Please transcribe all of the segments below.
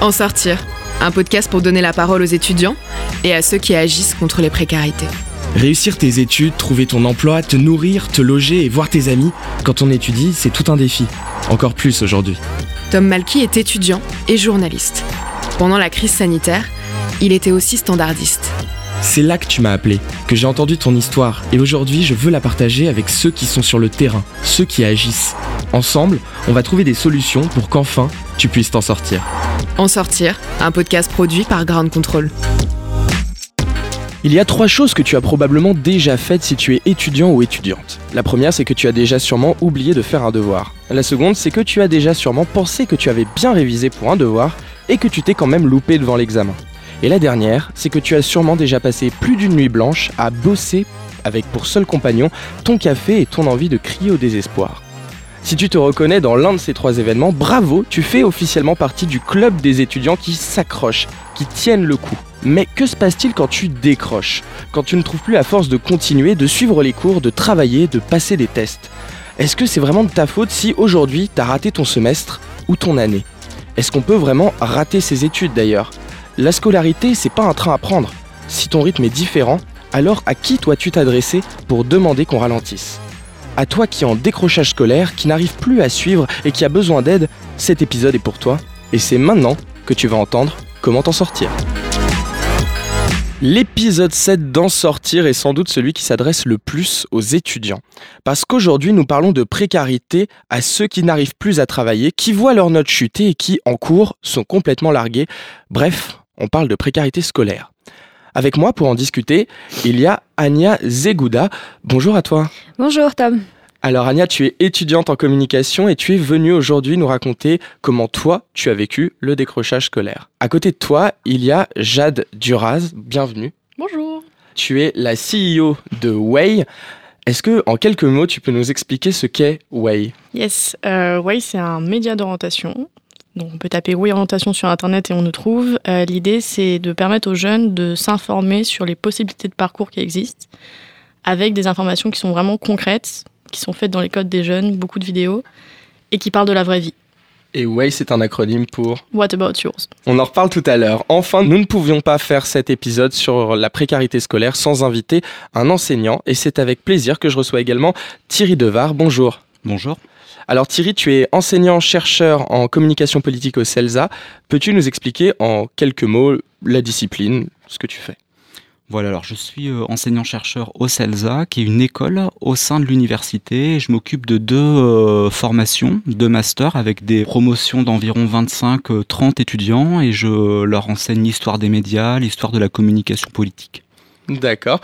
En sortir, un podcast pour donner la parole aux étudiants et à ceux qui agissent contre les précarités. Réussir tes études, trouver ton emploi, te nourrir, te loger et voir tes amis, quand on étudie, c'est tout un défi. Encore plus aujourd'hui. Tom Malky est étudiant et journaliste. Pendant la crise sanitaire, il était aussi standardiste. C'est là que tu m'as appelé, que j'ai entendu ton histoire, et aujourd'hui je veux la partager avec ceux qui sont sur le terrain, ceux qui agissent. Ensemble, on va trouver des solutions pour qu'enfin tu puisses t'en sortir. En sortir, un podcast produit par Ground Control. Il y a trois choses que tu as probablement déjà faites si tu es étudiant ou étudiante. La première, c'est que tu as déjà sûrement oublié de faire un devoir. La seconde, c'est que tu as déjà sûrement pensé que tu avais bien révisé pour un devoir et que tu t'es quand même loupé devant l'examen. Et la dernière, c'est que tu as sûrement déjà passé plus d'une nuit blanche à bosser avec pour seul compagnon ton café et ton envie de crier au désespoir. Si tu te reconnais dans l'un de ces trois événements, bravo, tu fais officiellement partie du club des étudiants qui s'accrochent, qui tiennent le coup. Mais que se passe-t-il quand tu décroches? Quand tu ne trouves plus la force de continuer, de suivre les cours, de travailler, de passer des tests? Est-ce que c'est vraiment de ta faute si aujourd'hui t'as raté ton semestre ou ton année? Est-ce qu'on peut vraiment rater ses études d'ailleurs? La scolarité, c'est pas un train à prendre. Si ton rythme est différent, alors à qui dois-tu t'adresser pour demander qu'on ralentisse? À toi qui est en décrochage scolaire, qui n'arrive plus à suivre et qui a besoin d'aide, cet épisode est pour toi. Et c'est maintenant que tu vas entendre comment t'en sortir. L'épisode 7 d'en sortir est sans doute celui qui s'adresse le plus aux étudiants. Parce qu'aujourd'hui, nous parlons de précarité à ceux qui n'arrivent plus à travailler, qui voient leurs notes chuter et qui, en cours, sont complètement largués. Bref, on parle de précarité scolaire. Avec moi pour en discuter, il y a Anya Zegouda. Bonjour à toi. Bonjour Tom. Alors Anya, tu es étudiante en communication et tu es venue aujourd'hui nous raconter comment toi, tu as vécu le décrochage scolaire. À côté de toi, il y a Jade Duraz. Bienvenue. Bonjour. Tu es la CEO de Way. Est-ce que, en quelques mots, tu peux nous expliquer ce qu'est Way? Yes, euh, Way, c'est un média d'orientation. Donc, on peut taper Way Orientation sur Internet et on nous trouve. Euh, L'idée, c'est de permettre aux jeunes de s'informer sur les possibilités de parcours qui existent, avec des informations qui sont vraiment concrètes, qui sont faites dans les codes des jeunes, beaucoup de vidéos, et qui parlent de la vraie vie. Et WAY, c'est un acronyme pour What about yours? On en reparle tout à l'heure. Enfin, nous ne pouvions pas faire cet épisode sur la précarité scolaire sans inviter un enseignant, et c'est avec plaisir que je reçois également Thierry Devar. Bonjour. Bonjour. Alors Thierry, tu es enseignant-chercheur en communication politique au CELSA. Peux-tu nous expliquer en quelques mots la discipline, ce que tu fais? Voilà, alors je suis euh, enseignant-chercheur au CELSA, qui est une école au sein de l'université. Je m'occupe de deux euh, formations, deux masters, avec des promotions d'environ 25-30 euh, étudiants, et je leur enseigne l'histoire des médias, l'histoire de la communication politique. D'accord.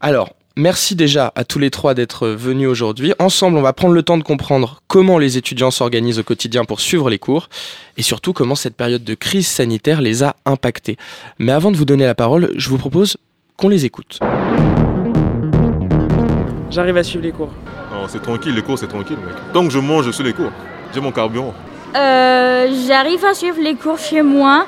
Alors, merci déjà à tous les trois d'être venus aujourd'hui. Ensemble, on va prendre le temps de comprendre comment les étudiants s'organisent au quotidien pour suivre les cours, et surtout comment cette période de crise sanitaire les a impactés. Mais avant de vous donner la parole, je vous propose qu'on les écoute. J'arrive à suivre les cours. c'est tranquille, les cours c'est tranquille mec. Tant que je mange, je suis les cours. J'ai mon carburant. Euh, J'arrive à suivre les cours chez moi.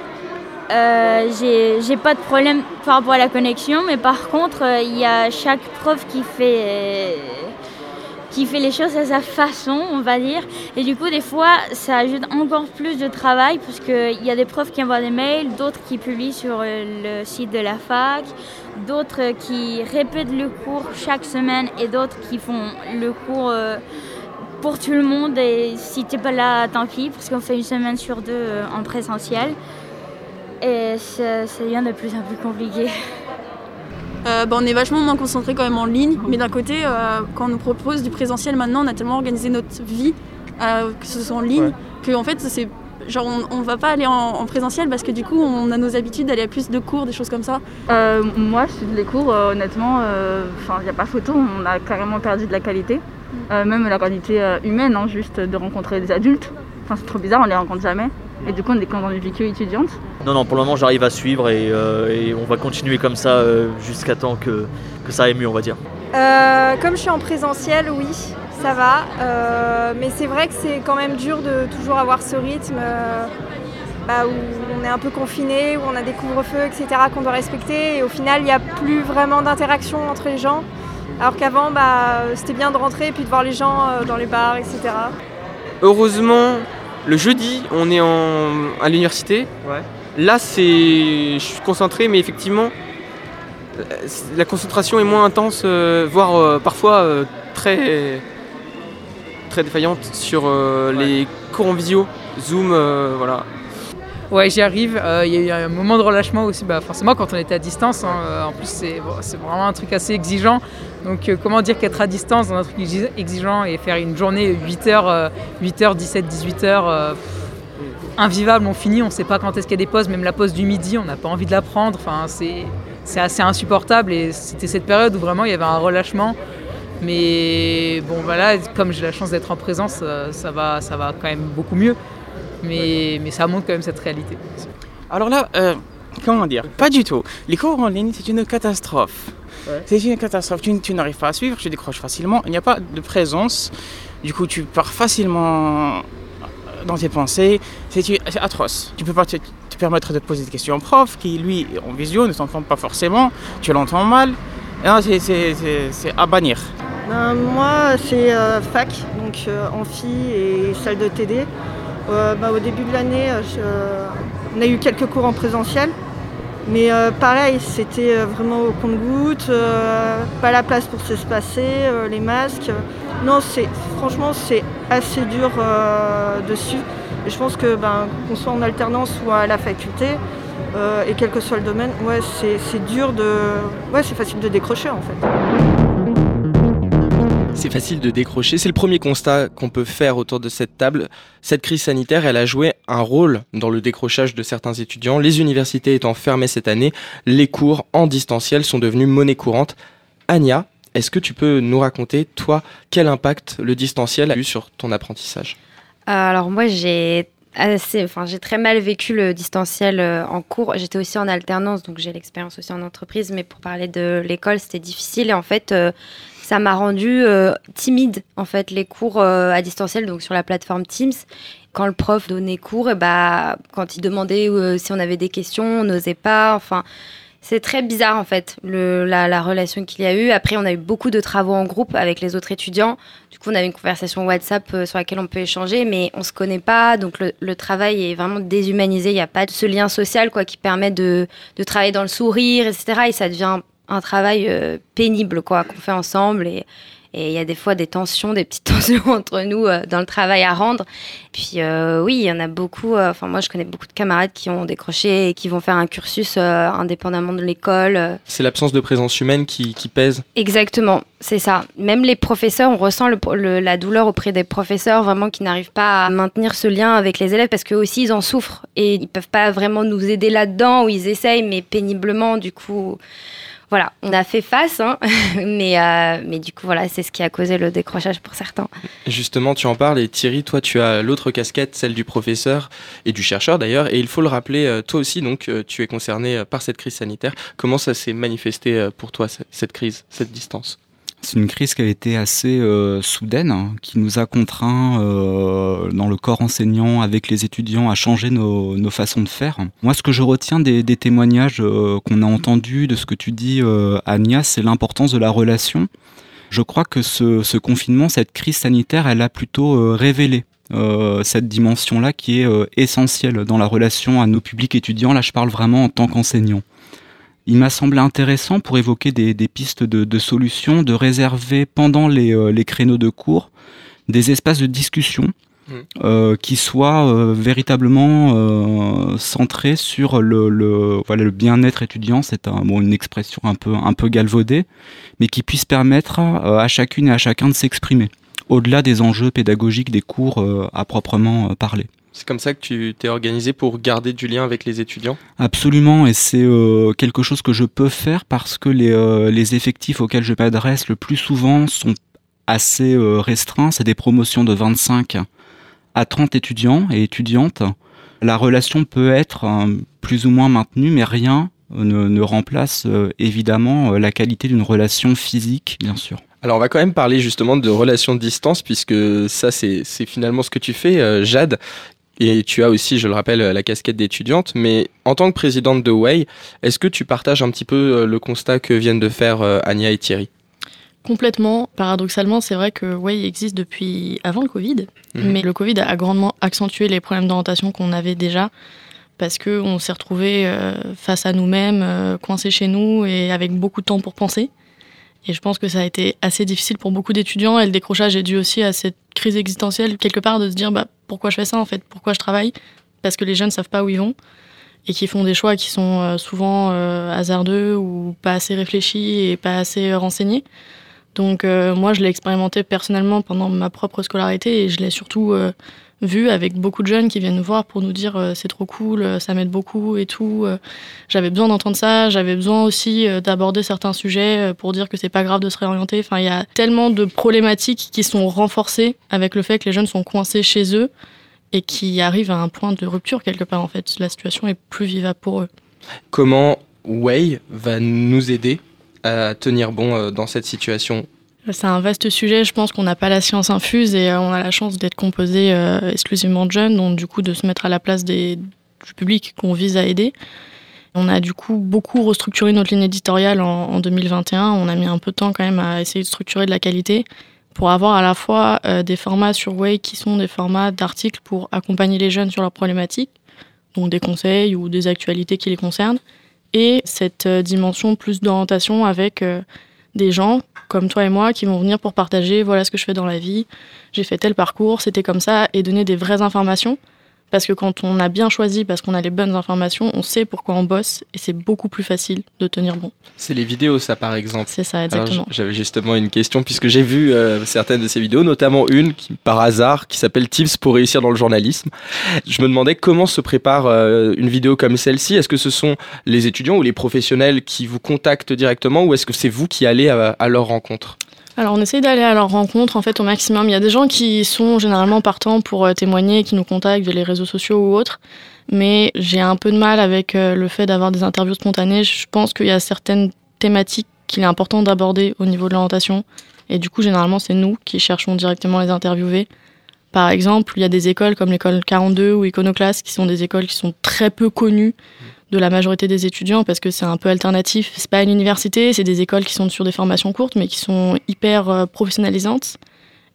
Euh, j'ai pas de problème par rapport à la connexion, mais par contre, euh, il y a chaque prof qui fait qui fait les choses à sa façon, on va dire. Et du coup, des fois, ça ajoute encore plus de travail parce qu'il y a des profs qui envoient des mails, d'autres qui publient sur euh, le site de la fac, d'autres qui répètent le cours chaque semaine et d'autres qui font le cours euh, pour tout le monde. Et si tu n'es pas là, tant pis, parce qu'on fait une semaine sur deux euh, en présentiel. Et ça, ça devient de plus en plus compliqué. Euh, bah, on est vachement moins concentré quand même en ligne, mais d'un côté, euh, quand on nous propose du présentiel maintenant, on a tellement organisé notre vie, euh, que ce soit en ligne, que en fait, c'est genre on, ne va pas aller en, présentiel parce que du coup, on a nos habitudes d'aller à plus de cours, des choses comme ça. moi, je les cours, honnêtement, il n'y a pas photo, on a carrément perdu de la qualité, même la qualité humaine, hein, juste de rencontrer des adultes. Enfin, c'est trop bizarre, on les rencontre jamais. Et du coup, on est quand dans une vie étudiante. Non, non, pour le moment, j'arrive à suivre et, euh, on va continuer comme ça euh, jusqu'à temps que, que, ça aille mieux, on va dire. Euh, comme je suis en présentiel, oui, ça va. mais c'est vrai que c'est quand même dur de toujours avoir ce rythme bah, où on est un peu confiné, où on a des couvre-feux, etc., qu'on doit respecter. Et au final, il n'y a plus vraiment d'interaction entre les gens. Alors qu'avant, bah, c'était bien de rentrer et puis de voir les gens dans les bars, etc. Heureusement, Le jeudi, on est en, à l'université. Là, c'est, je suis concentré, mais effectivement, euh, la concentration est moins intense, euh, voire euh, parfois euh, très, très défaillante sur les cours en visio, Zoom, voilà. Ouais, j'y arrive. Euh, Il y a eu un moment de relâchement aussi, bah, forcément, quand on était à distance. hein, euh, en plus, c'est vraiment un truc assez exigeant. Donc, euh, comment dire qu'être à distance dans un truc exi- exigeant et faire une journée 8h, 8h, 17, 18h, euh, invivable, on finit, on ne sait pas quand est-ce qu'il y a des pauses, même la pause du midi, on n'a pas envie de la prendre. Enfin, c'est assez insupportable et c'était cette période où vraiment il y avait un relâchement. Mais bon, voilà, comme j'ai la chance d'être en présence, euh, ça va, ça va quand même beaucoup mieux. Mais, mais ça montre quand même cette réalité. Alors là, euh, comment dire? Pas du tout. Les cours en ligne, c'est une catastrophe. C'est une catastrophe. Tu, tu n'arrives pas à suivre, tu décroches facilement. Il n'y a pas de présence. Du coup, tu pars facilement dans tes pensées. C'est atroce. Tu peux pas te, te permettre de te poser des questions au prof qui, lui, en visio, ne t'entend pas forcément. Tu l'entends mal. C'est à bannir. Ben, moi, c'est euh, fac, donc euh, amphi et salle de TD. Euh, ben, au début de l'année, euh, euh, on a eu quelques cours en présentiel. Mais pareil, c'était vraiment au compte-goutte, euh, pas la place pour s'espacer, euh, les masques. Non, c'est franchement, c'est assez dur dessus. Et je pense que ben, qu'on soit en alternance ou à la faculté, et quel que soit le domaine, ouais, c'est c'est dur de. Ouais, c'est facile de décrocher en fait. C'est facile de décrocher. C'est le premier constat qu'on peut faire autour de cette table. Cette crise sanitaire, elle a joué un rôle dans le décrochage de certains étudiants. Les universités étant fermées cette année, les cours en distanciel sont devenus monnaie courante. Anya, est-ce que tu peux nous raconter, toi, quel impact le distanciel a eu sur ton apprentissage? Alors moi j'ai enfin j'ai très mal vécu le distanciel euh, en cours. J'étais aussi en alternance, donc j'ai l'expérience aussi en entreprise. Mais pour parler de l'école, c'était difficile et en fait euh, ça m'a rendu euh, timide en fait les cours euh, à distanciel, donc sur la plateforme Teams. Quand le prof donnait cours, et bah quand il demandait euh, si on avait des questions, on n'osait pas. Enfin. C'est très bizarre en fait, la, la relation qu'il y a eu. Après, on a eu beaucoup de travaux en groupe avec les autres étudiants. Du coup, on avait une conversation WhatsApp sur laquelle on peut échanger, mais on se connaît pas. Donc, le, le travail est vraiment déshumanisé. Il n'y a pas de ce lien social quoi, qui permet de, de travailler dans le sourire, etc. Et ça devient un travail euh, pénible quoi qu'on fait ensemble. Et, et il y a des fois des tensions, des petites tensions entre nous euh, dans le travail à rendre. Puis euh, oui, il y en a beaucoup. Enfin, moi, je connais beaucoup de camarades qui ont décroché et qui vont faire un cursus euh, indépendamment de l'école. C'est l'absence de présence humaine qui, qui pèse Exactement, c'est ça. Même les professeurs, on ressent le- le- la douleur auprès des professeurs vraiment qui n'arrivent pas à maintenir ce lien avec les élèves parce qu'eux aussi ils en souffrent et ils peuvent pas vraiment nous aider là-dedans ou ils essayent mais péniblement du coup. Voilà, on a fait face, hein, mais, euh, mais du coup, voilà, c'est ce qui a causé le décrochage pour certains. Justement, tu en parles et Thierry, toi, tu as l'autre casquette, celle du professeur et du chercheur d'ailleurs. Et il faut le rappeler, euh, toi aussi, donc, euh, tu es concerné par cette crise sanitaire. Comment ça s'est manifesté pour toi, ce- cette crise, cette distance? C'est une crise qui a été assez euh, soudaine, hein, qui nous a contraints euh, dans le corps enseignant avec les étudiants à changer nos, façons de faire. Moi, ce que je retiens des, témoignages euh, qu'on a entendus, de ce que tu dis, Agnès, c'est l'importance de la relation. Je crois que ce, confinement, cette crise sanitaire, elle a plutôt révélé cette dimension-là qui est essentielle dans la relation à nos publics étudiants. Là, je parle vraiment en tant qu'enseignant. Il m'a semblé intéressant pour évoquer des, des pistes de, de solutions, de réserver pendant les, euh, les créneaux de cours des espaces de discussion Mm. euh, qui soient euh, véritablement centrés sur le, le, voilà, le bien-être étudiant. C'est un, bon, une expression un peu, un peu galvaudée, mais qui puisse permettre à chacune et à chacun de s'exprimer au-delà des enjeux pédagogiques des cours à proprement parler. C'est comme ça que tu t'es organisé pour garder du lien avec les étudiants Absolument, et c'est euh, quelque chose que je peux faire parce que les, euh, les effectifs auxquels je m'adresse le plus souvent sont assez euh, restreints. C'est des promotions de 25 à 30 étudiants et étudiantes. La relation peut être euh, plus ou moins maintenue, mais rien ne, ne remplace euh, évidemment la qualité d'une relation physique, bien sûr. Alors on va quand même parler justement de relations de distance puisque ça c'est c'est finalement ce que tu fais, euh, Jade. Et tu as aussi, je le rappelle, la casquette d'étudiante. Mais en tant que présidente de Way, est-ce que tu partages un petit peu euh, le constat que viennent de faire euh, Anya et Thierry? Complètement. Paradoxalement, c'est vrai que Way existe depuis avant le Covid, mhm. mais le Covid a grandement accentué les problèmes d'orientation qu'on avait déjà parce qu'on s'est retrouvé euh, face à nous-mêmes, coincés chez nous et avec beaucoup de temps pour penser. Et je pense que ça a été assez difficile pour beaucoup d'étudiants. Et le décrochage est dû aussi à cette crise existentielle, quelque part, de se dire bah, pourquoi je fais ça en fait, pourquoi je travaille? Parce que les jeunes ne savent pas où ils vont et qui font des choix qui sont euh, souvent hasardeux ou pas assez réfléchis et pas assez renseignés. Donc moi, je l'ai expérimenté personnellement pendant ma propre scolarité et je l'ai surtout vu avec beaucoup de jeunes qui viennent nous voir pour nous dire euh, c'est trop cool, euh, ça m'aide beaucoup et tout. Euh. j'avais besoin d'entendre ça, j'avais besoin aussi d'aborder certains sujets pour dire que c'est pas grave de se réorienter. Enfin, il y a tellement de problématiques qui sont renforcées avec le fait que les jeunes sont coincés chez eux et qui arrivent à un point de rupture quelque part en fait. La situation est plus vivable pour eux. Comment Way va nous aider à tenir bon dans cette situation? C'est un vaste sujet, je pense qu'on n'a pas la science infuse et euh, on a la chance d'être composé euh, exclusivement de jeunes, donc du coup de se mettre à la place du public qu'on vise à aider. On a du coup beaucoup restructuré notre ligne éditoriale en, 2021. On a mis un peu de temps quand même à essayer de structurer de la qualité pour avoir à la fois euh, des formats sur Way qui sont des formats d'articles pour accompagner les jeunes sur leurs problématiques, donc des conseils ou des actualités qui les concernent, et cette dimension plus d'orientation avec des gens comme toi et moi qui vont venir pour partager voilà ce que je fais dans la vie, j'ai fait tel parcours, c'était comme ça, et donner des vraies informations parce que quand on a bien choisi, parce qu'on a les bonnes informations, on sait pourquoi on bosse et c'est beaucoup plus facile de tenir bon. C'est les vidéos, ça par exemple. C'est ça, exactement. J'avais justement une question puisque j'ai vu euh, certaines de ces vidéos, notamment une qui, par hasard qui s'appelle Tips pour réussir dans le journalisme. Je me demandais comment se prépare euh, une vidéo comme celle-ci. Est-ce que ce sont les étudiants ou les professionnels qui vous contactent directement ou est-ce que c'est vous qui allez à leur rencontre? Alors on essaye d'aller à leur rencontre en fait au maximum. Il y a des gens qui sont généralement partants pour euh, témoigner, qui nous contactent via les réseaux sociaux ou autres. Mais j'ai un peu de mal avec euh, le fait d'avoir des interviews spontanées. Je pense qu'il y a certaines thématiques qu'il est important d'aborder au niveau de l'orientation. Et du coup, généralement, c'est nous qui cherchons directement à les interviewer. Par exemple, il y a des écoles comme l'école 42 ou Iconoclast qui sont des écoles qui sont très peu connues de la majorité des étudiants parce que c'est un peu alternatif. C'est pas une université, c'est des écoles qui sont sur des formations courtes mais qui sont hyper euh, professionnalisantes.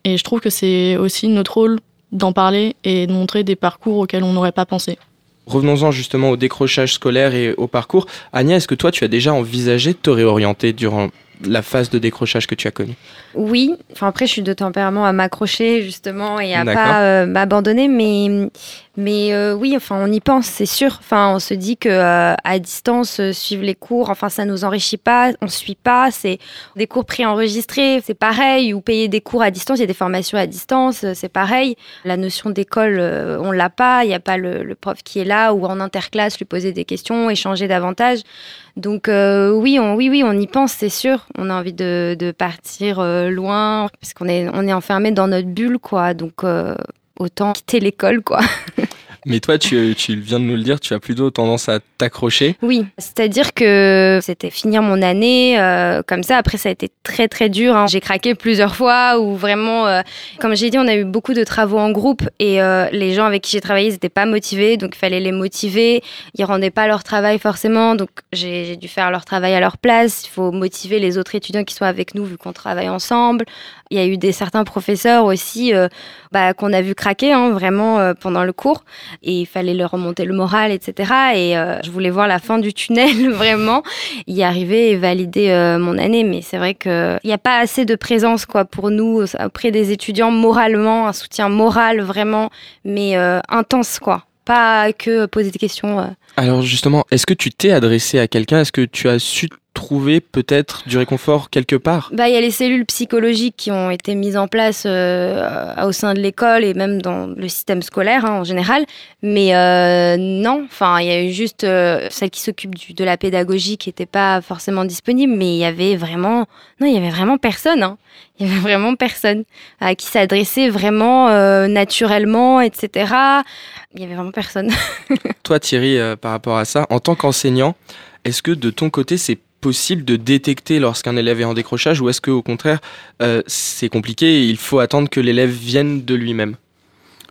Et je trouve que c'est aussi notre rôle d'en parler et de montrer des parcours auxquels on n'aurait pas pensé. Revenons-en justement au décrochage scolaire et au parcours. Agnès, est-ce que toi tu as déjà envisagé de te réorienter durant la phase de décrochage que tu as connue? Oui, enfin après je suis de tempérament à m'accrocher justement et à pas euh, m'abandonner, mais mais euh, oui, enfin on y pense, c'est sûr. Enfin on se dit que euh, à distance suivre les cours, enfin ça nous enrichit pas, on suit pas, c'est des cours préenregistrés, c'est pareil ou payer des cours à distance, il y a des formations à distance, c'est pareil. La notion d'école, on l'a pas, il n'y a pas le, le, prof qui est là ou en interclasse lui poser des questions, échanger davantage. Donc oui, on, oui, oui, on y pense, c'est sûr. On a envie de, de partir loin, parce qu'on est, on est enfermé dans notre bulle, quoi. Donc, euh, autant quitter l'école, quoi. Mais toi, tu, viens de nous le dire, tu as plutôt tendance à t'accrocher. Oui, c'est-à-dire que c'était finir mon année euh, comme ça. Après, ça a été très très dur. Hein. J'ai craqué plusieurs fois ou vraiment, euh, comme j'ai dit, on a eu beaucoup de travaux en groupe et euh, les gens avec qui j'ai travaillé, ils n'étaient pas motivés, donc il fallait les motiver. Ils rendaient pas leur travail forcément, donc j'ai dû faire leur travail à leur place. Il faut motiver les autres étudiants qui sont avec nous vu qu'on travaille ensemble. Il y a eu des certains professeurs aussi bah, qu'on a vu craquer hein, vraiment pendant le cours et il fallait leur remonter le moral, etc. Et euh, je voulais voir la fin du tunnel, vraiment, y arriver et valider euh, mon année. Mais c'est vrai qu'il n'y a pas assez de présence quoi, pour nous auprès des étudiants moralement, un soutien moral vraiment, mais euh, intense, quoi. Pas que poser des questions. Alors justement, est-ce que tu t'es adressé à quelqu'un? Est-ce que tu as su trouver peut-être du réconfort quelque part? Bah, Il y a les cellules psychologiques qui ont été mises en place euh, au sein de l'école et même dans le système scolaire hein, en général. Mais euh, non, enfin, il y a eu juste euh, celle qui s'occupe de la pédagogie qui n'était pas forcément disponible, mais il y avait vraiment, non, il y avait vraiment personne. Hein. Il y avait vraiment personne à qui s'adressait vraiment naturellement, etc. Il y avait vraiment personne. Toi, Thierry, par rapport à ça, en tant qu'enseignant, est-ce que de ton côté, c'est possible de détecter lorsqu'un élève est en décrochage ou est-ce qu'au contraire euh, c'est compliqué et il faut attendre que l'élève vienne de lui-même?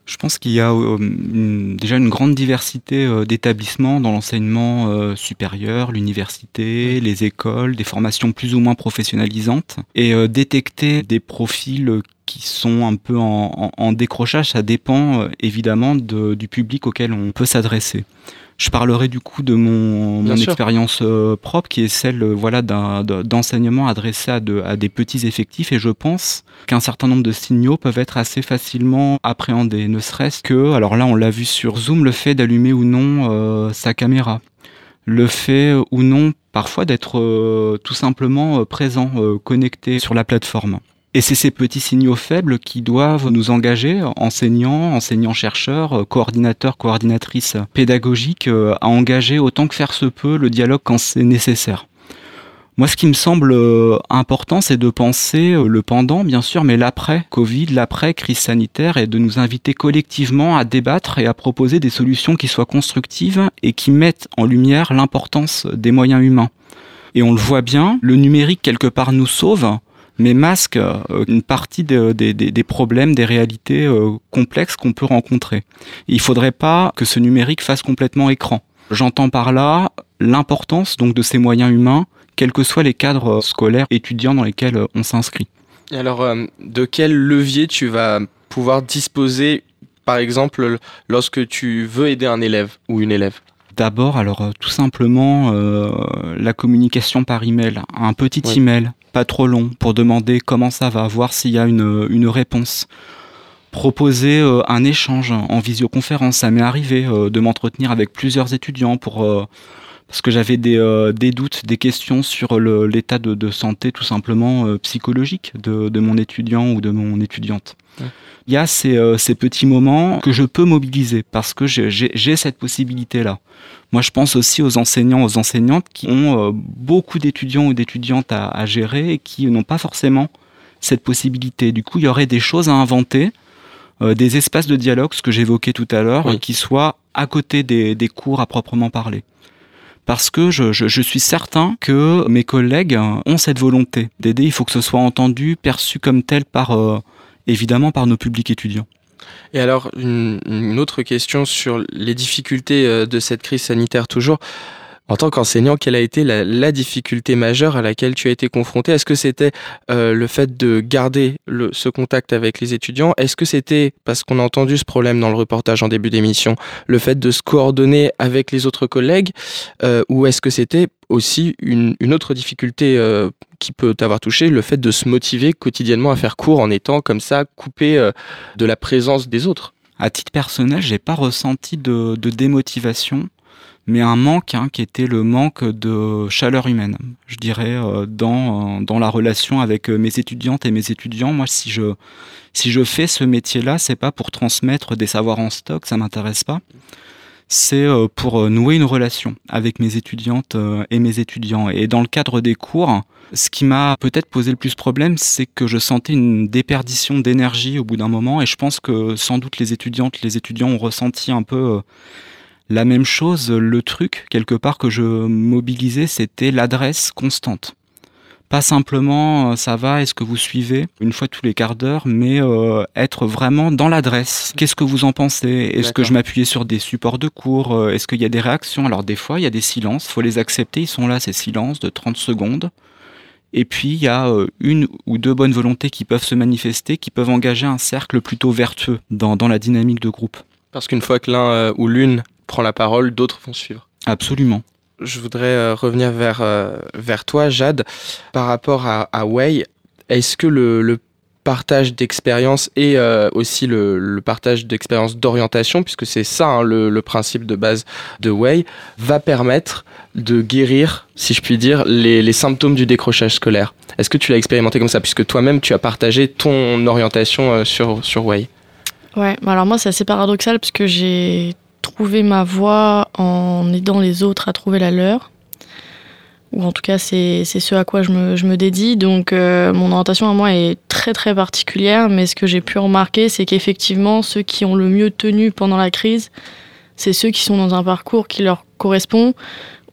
Je pense qu'il y a euh, une- déjà une grande diversité euh, d'établissements dans l'enseignement euh, supérieur, l'université, les écoles, des formations plus ou moins professionnalisantes. Et détecter des profils qui sont un peu en, en- en décrochage, ça dépend évidemment de- du public auquel on peut s'adresser. Je parlerai du coup de mon, expérience euh, propre, qui est celle euh, voilà d'enseignement adressé à, de- à des petits effectifs, et je pense qu'un certain nombre de signaux peuvent être assez facilement appréhendés, ne serait-ce que, alors là on l'a vu sur Zoom, le fait d'allumer ou non euh, sa caméra, le fait ou non parfois d'être tout simplement présent, connecté sur la plateforme. Et c'est ces petits signaux faibles qui doivent nous engager, enseignants, enseignants-chercheurs, coordinateurs, coordinatrices pédagogiques, à engager autant que faire se peut le dialogue quand c'est nécessaire. Moi, ce qui me semble euh, important, c'est de penser euh, le pendant, bien sûr, mais l'après Covid, l'après crise sanitaire, et de nous inviter collectivement à débattre et à proposer des solutions qui soient constructives et qui mettent en lumière l'importance des moyens humains. Et on le voit bien, le numérique quelque part nous sauve, mais masque euh, une partie de- des- problèmes, des réalités euh, complexes qu'on peut rencontrer. Il faudrait pas que ce numérique fasse complètement écran. J'entends par là l'importance donc de ces moyens humains, quels que soient les cadres euh, scolaires étudiants dans lesquels on s'inscrit. Et alors, de quel levier tu vas pouvoir disposer, par exemple, lorsque tu veux aider un élève ou une élève? D'abord, alors euh, tout simplement euh, la communication par email, un petit email, pas trop long, pour demander comment ça va, voir s'il y a une, une réponse. Proposer euh, un échange en visioconférence, ça m'est arrivé euh, de m'entretenir avec plusieurs étudiants pour euh, parce que j'avais des, euh, des doutes, des questions sur l'état de, de santé tout simplement euh, psychologique de, de mon étudiant ou de mon étudiante. Ouais. Il y a ces, euh, ces petits moments que je peux mobiliser parce que j'ai- cette possibilité-là. Moi, je pense aussi aux enseignants, aux enseignantes qui ont euh, beaucoup d'étudiants ou d'étudiantes à, à gérer et qui n'ont pas forcément cette possibilité. Du coup, il y aurait des choses à inventer, euh, des espaces de dialogue, ce que j'évoquais tout à l'heure, Oui. qui soient à côté des, des cours à proprement parler. Parce que je, je- je suis certain que mes collègues ont cette volonté d'aider. Il faut que ce soit entendu, perçu comme tel par, euh, évidemment, par nos publics étudiants. Et alors, une, une autre question sur les difficultés euh, de cette crise sanitaire toujours. En tant qu'enseignant, quelle a été la, la difficulté majeure à laquelle tu as été confronté? Est-ce que c'était euh, le fait de garder le, ce contact avec les étudiants? Est-ce que c'était, parce qu'on a entendu ce problème dans le reportage en début d'émission, le fait de se coordonner avec les autres collègues euh, Ou est-ce que c'était aussi une, une autre difficulté euh, qui peut t'avoir touché, le fait de se motiver quotidiennement à faire cours en étant comme ça coupé euh, de la présence des autres? À titre personnel, j'ai pas ressenti de, de démotivation, mais un manque hein, qui était le manque de chaleur humaine. Je dirais euh, dans euh, dans la relation avec euh, mes étudiantes et mes étudiants. Moi, si je si je fais ce métier-là, c'est pas pour transmettre des savoirs en stock, ça m'intéresse pas. C'est pour nouer une relation avec mes étudiantes et mes étudiants. Et dans le cadre des cours, ce qui m'a peut-être posé le plus problème, c'est que je sentais une déperdition d'énergie au bout d'un moment, et je pense que sans doute les étudiantes, les étudiants ont ressenti un peu la même chose. Le truc, quelque part, que je mobilisais, c'était l'adresse constante. Pas simplement euh, ça va, est-ce que vous suivez une fois tous les quarts d'heure, mais euh, être vraiment dans l'adresse. Qu'est-ce que vous en pensez? Est-ce que je m'appuyais sur des supports de cours? Euh, Est-ce qu'il y a des réactions? Alors des fois, il y a des silences, faut les accepter, ils sont là, ces silences de 30 secondes. Et puis, il y a une ou deux bonnes volontés qui peuvent se manifester, qui peuvent engager un cercle plutôt vertueux dans, dans la dynamique de groupe. Parce qu'une fois que l'un ou l'une prend la parole, d'autres vont suivre. Absolument. Je voudrais euh, revenir vers, euh, vers toi, Jade, par rapport à, à Way. Est-ce que le, le partage d'expérience et euh, aussi le, le partage d'expérience d'orientation, puisque c'est ça hein, le, le principe de base de Way, va permettre de guérir, si je puis dire, les, les symptômes du décrochage scolaire? Est-ce que tu l'as expérimenté comme ça, puisque toi-même tu as partagé ton orientation euh, sur, sur Way Ouais, alors moi c'est assez paradoxal parce que j'ai trouvé ma voie en aidant les autres à trouver la leur. Ou en tout cas c'est c'est ce à quoi je me, je me dédie. Donc euh, mon orientation à moi est très très particulière, mais ce que j'ai pu remarquer c'est qu'effectivement ceux qui ont le mieux tenu pendant la crise, c'est ceux qui sont dans un parcours qui leur correspond,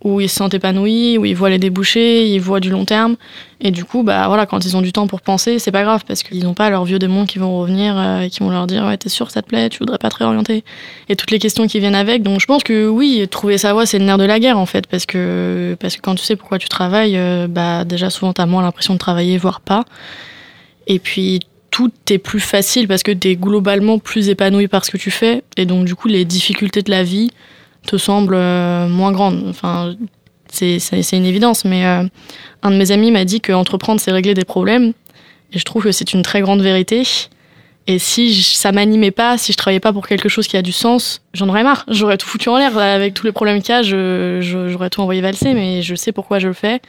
où ils se sentent épanouis, où ils voient les débouchés, ils voient du long terme. Et du coup, bah voilà, quand ils ont du temps pour penser, c'est pas grave parce qu'ils n'ont pas leurs vieux démons qui vont revenir euh, et qui vont leur dire ouais t'es sûr ça te plaît, tu voudrais pas te réorienter et toutes les questions qui viennent avec. Donc je pense que oui, trouver sa voie c'est le nerf de la guerre en fait parce que parce que quand tu sais pourquoi tu travailles, euh, bah déjà souvent t'as moins l'impression de travailler voire pas. Et puis tout est plus facile parce que t'es globalement plus épanoui par ce que tu fais et donc du coup les difficultés de la vie te semble euh, moins grande. Enfin, c'est une évidence, mais euh, un de mes amis m'a dit qu'entreprendre, c'est régler des problèmes. Et je trouve que c'est une très grande vérité. Et si ça m'animait pas, si je travaillais pas pour quelque chose qui a du sens, j'en aurais marre. J'aurais tout foutu en l'air. Avec tous les problèmes qu'il y a, j'aurais tout envoyé valser, mais je sais pourquoi je le fais.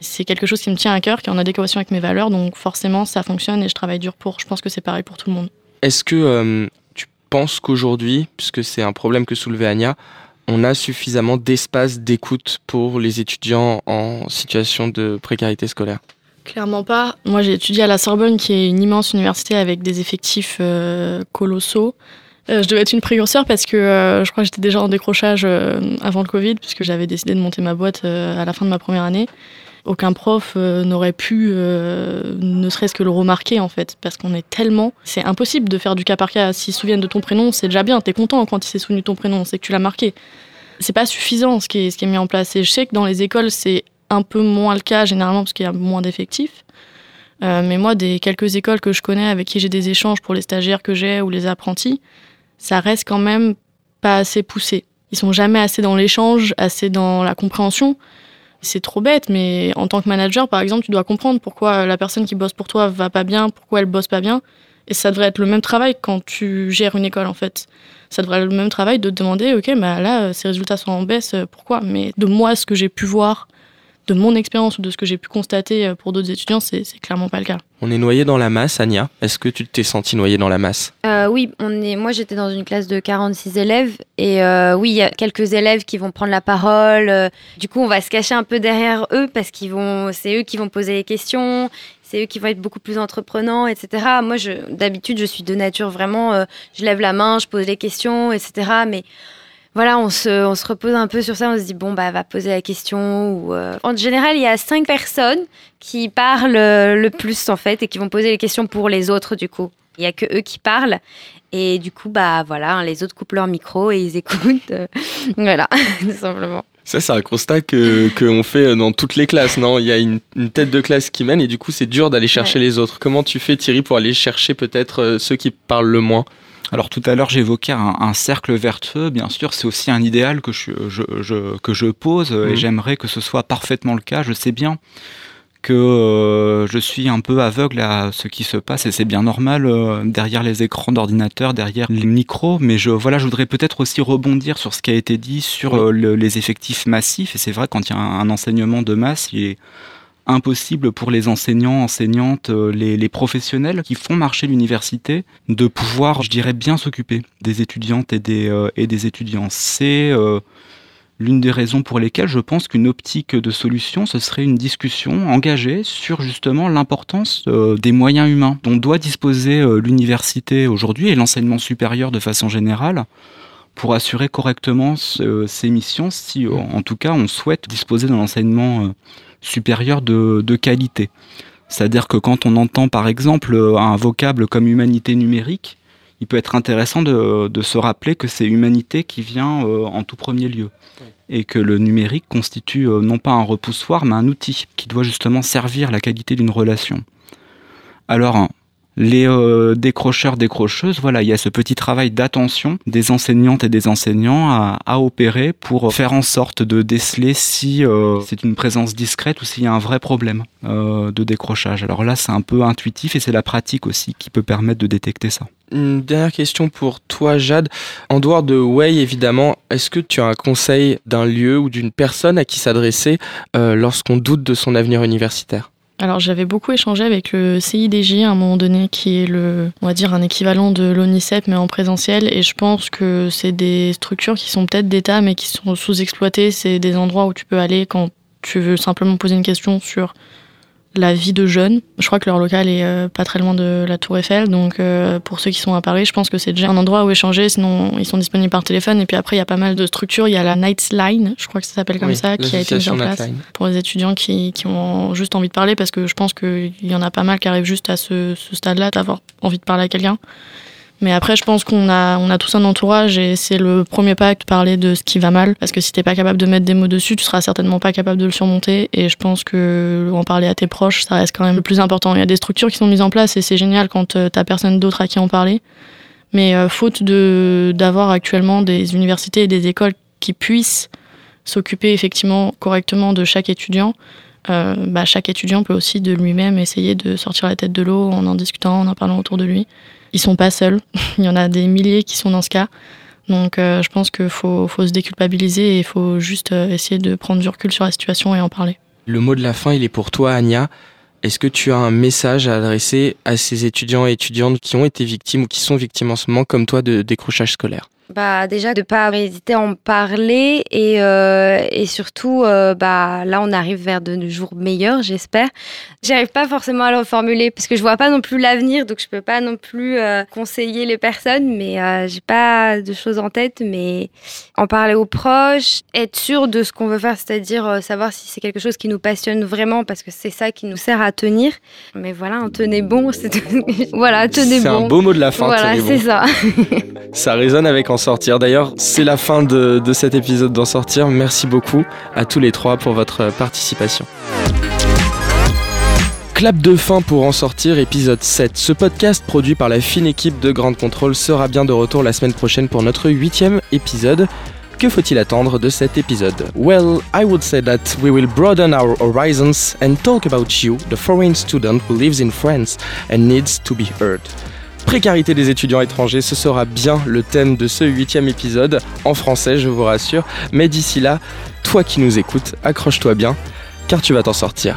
C'est quelque chose qui me tient à cœur, qui est en adéquation avec mes valeurs, donc forcément ça fonctionne et je travaille dur pour. Je pense que c'est pareil pour tout le monde. Est-ce que euh, tu penses qu'aujourd'hui, puisque c'est un problème que soulevait Anya, on a suffisamment d'espace d'écoute pour les étudiants en situation de précarité scolaire Clairement pas. Moi, j'ai étudié à la Sorbonne, qui est une immense université avec des effectifs euh, colossaux. Euh, je devais être une précurseur parce que euh, je crois que j'étais déjà en décrochage avant le Covid, puisque j'avais décidé de monter ma boîte à la fin de ma première année aucun prof euh, n'aurait pu euh, ne serait-ce que le remarquer en fait. Parce qu'on est tellement c'est impossible de faire du cas par cas. S'ils se souviennent de ton prénom c'est déjà bien. T'es content quand il s'est souvenu de ton prénom. C'est que tu l'as marqué. C'est pas suffisant ce qui, est, ce qui est mis en place. Et je sais que dans les écoles c'est un peu moins le cas généralement parce qu'il y a moins d'effectifs. Euh, mais moi des quelques écoles que je connais avec qui j'ai des échanges pour les stagiaires que j'ai ou les apprentis ça reste quand même pas assez poussé. Ils sont jamais assez dans l'échange assez dans la compréhension c'est trop bête, mais en tant que manager, par exemple, tu dois comprendre pourquoi la personne qui bosse pour toi va pas bien, pourquoi elle bosse pas bien. Et ça devrait être le même travail quand tu gères une école, en fait. Ça devrait être le même travail de te demander, ok, bah là, ces résultats sont en baisse, pourquoi? Mais de moi, ce que j'ai pu voir de mon expérience ou de ce que j'ai pu constater euh, pour d'autres étudiants, c'est clairement pas le cas. On est noyé dans la masse, Ania. Est-ce que tu t'es senti noyé dans la masse? Euh, Oui, on est. Moi, j'étais dans une classe de 46 élèves et euh, oui, il y a quelques élèves qui vont prendre la parole. Du coup, on va se cacher un peu derrière eux parce qu'ils vont, c'est eux qui vont poser les questions. C'est eux qui vont être beaucoup plus entreprenants, etc. Moi, d'habitude, je suis de nature vraiment, je lève la main, je pose les questions, etc. Mais voilà, on se, on se repose un peu sur ça, on se dit, bon, bah, va poser la question. Ou, euh, En général, il y a cinq personnes qui parlent euh, le plus, en fait, et qui vont poser les questions pour les autres, du coup. Il n'y a que eux qui parlent. Et du coup, bah voilà, hein, les autres coupent leur micro et ils écoutent. Euh, voilà, tout simplement. Ça, c'est un constat que qu'on fait dans toutes les classes, non? Il y a une, tête de classe qui mène et du coup, c'est dur d'aller chercher les autres. Comment tu fais, Thierry, pour aller chercher peut-être ceux qui parlent le moins? Alors tout à l'heure j'évoquais un, cercle vertueux, bien sûr c'est aussi un idéal que je, que je pose et mmh. j'aimerais que ce soit parfaitement le cas, je sais bien que euh, je suis un peu aveugle à ce qui se passe et c'est bien normal euh, derrière les écrans d'ordinateur, derrière les micros. Mais je voilà, je voudrais peut-être aussi rebondir sur ce qui a été dit sur euh, les effectifs massifs. Et c'est vrai quand il y a un, un, enseignement de masse, il est impossible pour les enseignants, enseignantes, euh, les, professionnels qui font marcher l'université de pouvoir, je dirais, bien s'occuper des étudiantes et des, euh, étudiants. C'est euh, l'une des raisons pour lesquelles je pense qu'une optique de solution, ce serait une discussion engagée sur justement l'importance des moyens humains dont doit disposer l'université aujourd'hui et l'enseignement supérieur de façon générale pour assurer correctement ces missions si en tout cas on souhaite disposer d'un enseignement supérieure de, qualité. C'est-à-dire que quand on entend par exemple un vocable comme humanité numérique, il peut être intéressant de, se rappeler que c'est humanité qui vient euh, en tout premier lieu. Et que le numérique constitue euh, non pas un repoussoir, mais un outil qui doit justement servir la qualité d'une relation. Alors, les euh, décrocheurs, décrocheuses, voilà, il y a ce petit travail d'attention des enseignantes et des enseignants à, opérer pour faire en sorte de déceler si euh, c'est une présence discrète ou s'il y a un vrai problème euh, de décrochage. Alors là, c'est un peu intuitif et c'est la pratique aussi qui peut permettre de détecter ça. Une dernière question pour toi, Jade. En dehors de Way, évidemment, est-ce que tu as un conseil d'un lieu ou d'une personne à qui s'adresser lorsqu'on doute de son avenir universitaire? Alors j'avais beaucoup échangé avec le CIDJ à un moment donné, qui est le, on va dire un équivalent de l'ONICEP mais en présentiel, et je pense que c'est des structures qui sont peut-être d'État mais qui sont sous-exploitées. C'est des endroits où tu peux aller quand tu veux simplement poser une question sur la vie de jeunes. Je crois que leur local est euh, pas très loin de la Tour Eiffel, donc euh, pour ceux qui sont à Paris, je pense que c'est déjà un endroit où échanger. Sinon, ils sont disponibles par téléphone. Et puis après, il y a pas mal de structures. Il y a la Nightline, je crois que ça s'appelle comme Oui, ça, qui a été mise en place Nightline. pour les étudiants qui, qui ont juste envie de parler, parce que je pense qu'il y en a pas mal qui arrivent juste à ce, ce stade-là, d'avoir envie de parler à quelqu'un. Mais après, je pense qu'on a, on a tous un entourage et c'est le premier pas de parler de ce qui va mal. Parce que si t'es pas capable de mettre des mots dessus, tu seras certainement pas capable de le surmonter. Et je pense que en parler à tes proches, ça reste quand même le plus important. Il y a des structures qui sont mises en place et c'est génial quand euh, t'as personne d'autre à qui en parler. Mais euh, faute de, d'avoir actuellement des universités et des écoles qui puissent s'occuper effectivement correctement de chaque étudiant, euh, bah, chaque étudiant peut aussi de lui-même essayer de sortir la tête de l'eau en en discutant, en en parlant autour de lui. Ils sont pas seuls. Il y en a des milliers qui sont dans ce cas. Donc euh, je pense qu'il faut, faut se déculpabiliser et il faut juste euh, essayer de prendre du recul sur la situation et en parler. Le mot de la fin, il est pour toi, Anya. Est-ce que tu as un message à adresser à ces étudiants et étudiantes qui ont été victimes ou qui sont victimes en ce moment, comme toi, de décrochage scolaire? Bah déjà de pas hésiter à en parler et, euh, et surtout euh, bah là on arrive vers de jours meilleurs j'espère. J'arrive pas forcément à le formuler parce que je vois pas non plus l'avenir donc je peux pas non plus euh, conseiller les personnes mais j'ai pas de choses en tête mais en parler aux proches, être sûr de ce qu'on veut faire c'est-à-dire savoir si c'est quelque chose qui nous passionne vraiment parce que c'est ça qui nous sert à tenir. Mais voilà, hein, tenez bon, c'est voilà, tenez C'est bon. un beau mot de la fin, Voilà, bon. c'est ça. Ça résonne avec En Sortir. D'ailleurs, c'est la fin de, de cet épisode d'En Sortir. Merci beaucoup à tous les trois pour votre participation. Clap de fin pour En Sortir, épisode 7. Ce podcast produit par la fine équipe de Grande Contrôle sera bien de retour la semaine prochaine pour notre huitième épisode. Que faut-il attendre de cet épisode? Well, I would say that we will broaden our horizons and talk about you, the foreign student who lives in France and needs to be heard. Précarité des étudiants étrangers, ce sera bien le thème de ce huitième épisode, en français je vous rassure, mais d'ici là, toi qui nous écoutes, accroche-toi bien, car tu vas t'en sortir.